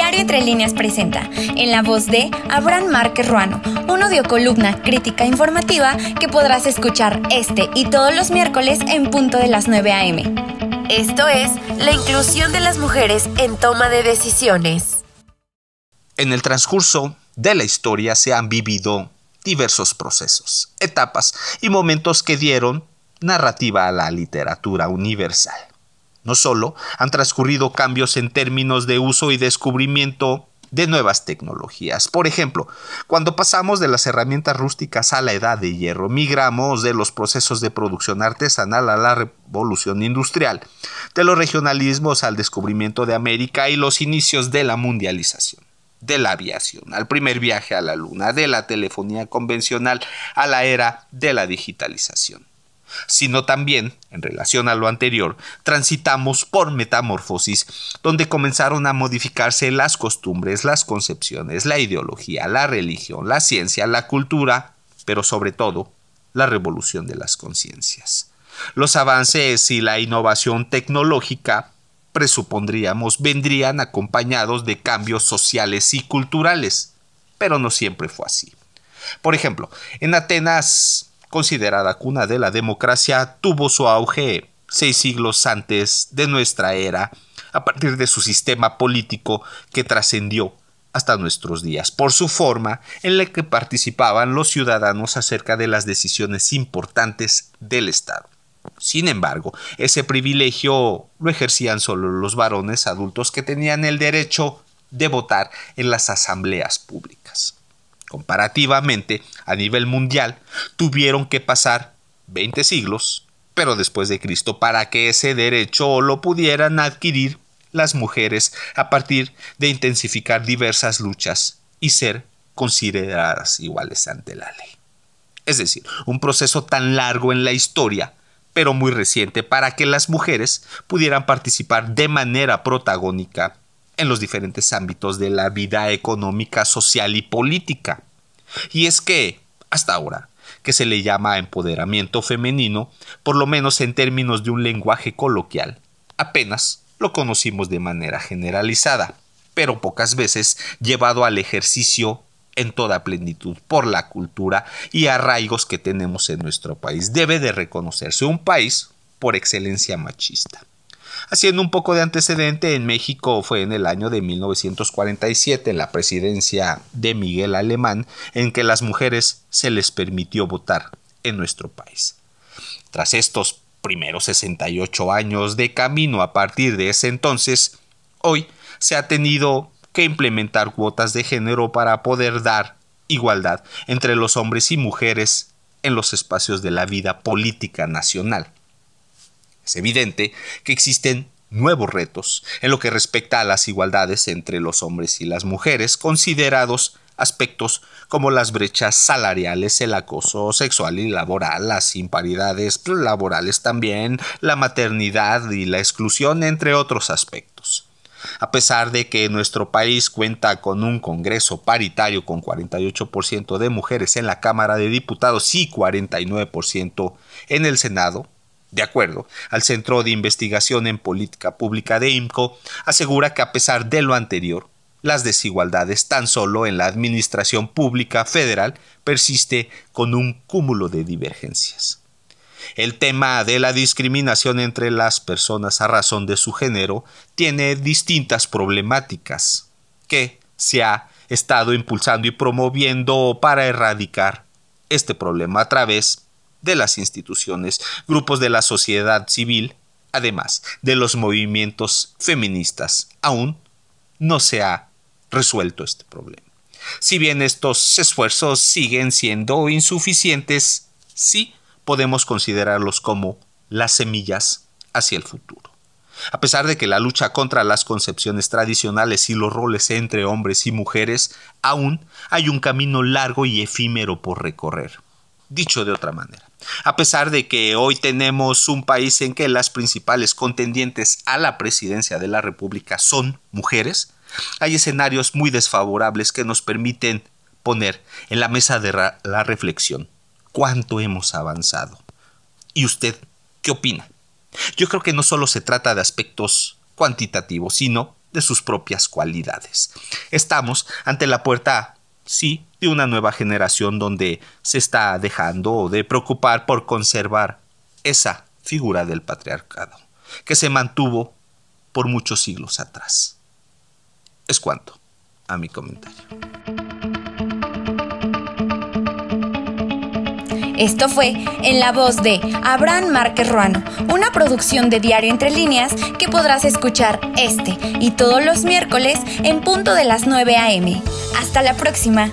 Diario Entre Líneas presenta, en la voz de Abraham Márquez Ruano, un columna crítica informativa que podrás escuchar este y todos los miércoles en punto de las 9 a.m. Esto es la inclusión de las mujeres en toma de decisiones. En el transcurso de la historia se han vivido diversos procesos, etapas y momentos que dieron narrativa a la literatura universal. No solo han transcurrido cambios en términos de uso y descubrimiento de nuevas tecnologías. Por ejemplo, cuando pasamos de las herramientas rústicas a la edad de hierro, migramos de los procesos de producción artesanal a la revolución industrial, de los regionalismos al descubrimiento de América y los inicios de la mundialización de la aviación, al primer viaje a la luna, de la telefonía convencional a la era de la digitalización sino también, en relación a lo anterior, transitamos por metamorfosis, donde comenzaron a modificarse las costumbres, las concepciones, la ideología, la religión, la ciencia, la cultura, pero sobre todo, la revolución de las conciencias. Los avances y la innovación tecnológica, presupondríamos, vendrían acompañados de cambios sociales y culturales, pero no siempre fue así. Por ejemplo, en Atenas considerada cuna de la democracia, tuvo su auge seis siglos antes de nuestra era, a partir de su sistema político que trascendió hasta nuestros días, por su forma en la que participaban los ciudadanos acerca de las decisiones importantes del Estado. Sin embargo, ese privilegio lo ejercían solo los varones adultos que tenían el derecho de votar en las asambleas públicas comparativamente a nivel mundial, tuvieron que pasar 20 siglos, pero después de Cristo, para que ese derecho lo pudieran adquirir las mujeres a partir de intensificar diversas luchas y ser consideradas iguales ante la ley. Es decir, un proceso tan largo en la historia, pero muy reciente, para que las mujeres pudieran participar de manera protagónica en los diferentes ámbitos de la vida económica, social y política. Y es que, hasta ahora, que se le llama empoderamiento femenino, por lo menos en términos de un lenguaje coloquial, apenas lo conocimos de manera generalizada, pero pocas veces llevado al ejercicio en toda plenitud por la cultura y arraigos que tenemos en nuestro país. Debe de reconocerse un país por excelencia machista. Haciendo un poco de antecedente, en México fue en el año de 1947, en la presidencia de Miguel Alemán, en que las mujeres se les permitió votar en nuestro país. Tras estos primeros 68 años de camino a partir de ese entonces, hoy se ha tenido que implementar cuotas de género para poder dar igualdad entre los hombres y mujeres en los espacios de la vida política nacional. Es evidente que existen nuevos retos en lo que respecta a las igualdades entre los hombres y las mujeres, considerados aspectos como las brechas salariales, el acoso sexual y laboral, las imparidades laborales también, la maternidad y la exclusión, entre otros aspectos. A pesar de que nuestro país cuenta con un Congreso paritario con 48% de mujeres en la Cámara de Diputados y 49% en el Senado, de acuerdo al Centro de Investigación en Política Pública de IMCO, asegura que a pesar de lo anterior, las desigualdades tan solo en la administración pública federal persiste con un cúmulo de divergencias. El tema de la discriminación entre las personas a razón de su género tiene distintas problemáticas que se ha estado impulsando y promoviendo para erradicar este problema a través de las instituciones, grupos de la sociedad civil, además de los movimientos feministas. Aún no se ha resuelto este problema. Si bien estos esfuerzos siguen siendo insuficientes, sí podemos considerarlos como las semillas hacia el futuro. A pesar de que la lucha contra las concepciones tradicionales y los roles entre hombres y mujeres, aún hay un camino largo y efímero por recorrer. Dicho de otra manera, a pesar de que hoy tenemos un país en que las principales contendientes a la presidencia de la República son mujeres, hay escenarios muy desfavorables que nos permiten poner en la mesa de la reflexión cuánto hemos avanzado. ¿Y usted qué opina? Yo creo que no solo se trata de aspectos cuantitativos, sino de sus propias cualidades. Estamos ante la puerta, sí, de una nueva generación donde se está dejando de preocupar por conservar esa figura del patriarcado, que se mantuvo por muchos siglos atrás. Es cuanto a mi comentario. Esto fue en la voz de Abraham Márquez Ruano, una producción de Diario Entre Líneas que podrás escuchar este y todos los miércoles en punto de las 9 a.m. Hasta la próxima.